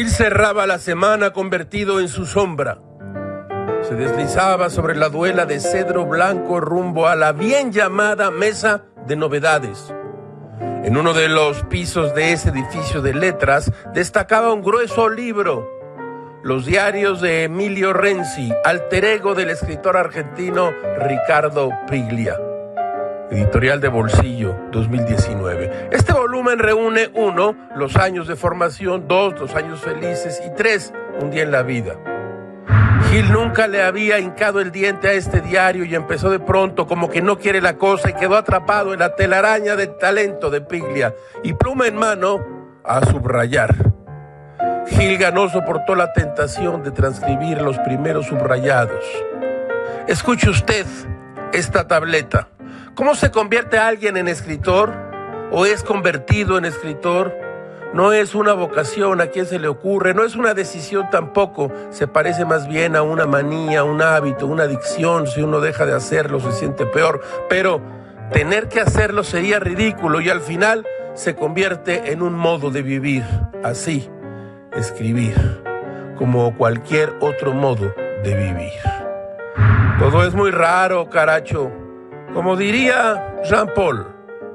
cerraba la semana convertido en su sombra. Se deslizaba sobre la duela de cedro blanco rumbo a la bien llamada mesa de novedades. En uno de los pisos de ese edificio de letras destacaba un grueso libro, los diarios de Emilio Renzi, alter ego del escritor argentino Ricardo Piglia. Editorial de Bolsillo 2019. Este volumen reúne uno, los años de formación, dos, los años felices y tres, un día en la vida. Gil nunca le había hincado el diente a este diario y empezó de pronto como que no quiere la cosa y quedó atrapado en la telaraña del talento de Piglia y pluma en mano a subrayar. Gil no soportó la tentación de transcribir los primeros subrayados. Escuche usted esta tableta. ¿Cómo se convierte alguien en escritor o es convertido en escritor? No es una vocación a quien se le ocurre, no es una decisión tampoco, se parece más bien a una manía, un hábito, una adicción, si uno deja de hacerlo se siente peor, pero tener que hacerlo sería ridículo y al final se convierte en un modo de vivir, así, escribir, como cualquier otro modo de vivir. Todo es muy raro, caracho. Como diría Jean Paul,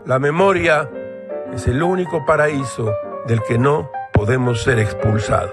la memoria es el único paraíso del que no podemos ser expulsados.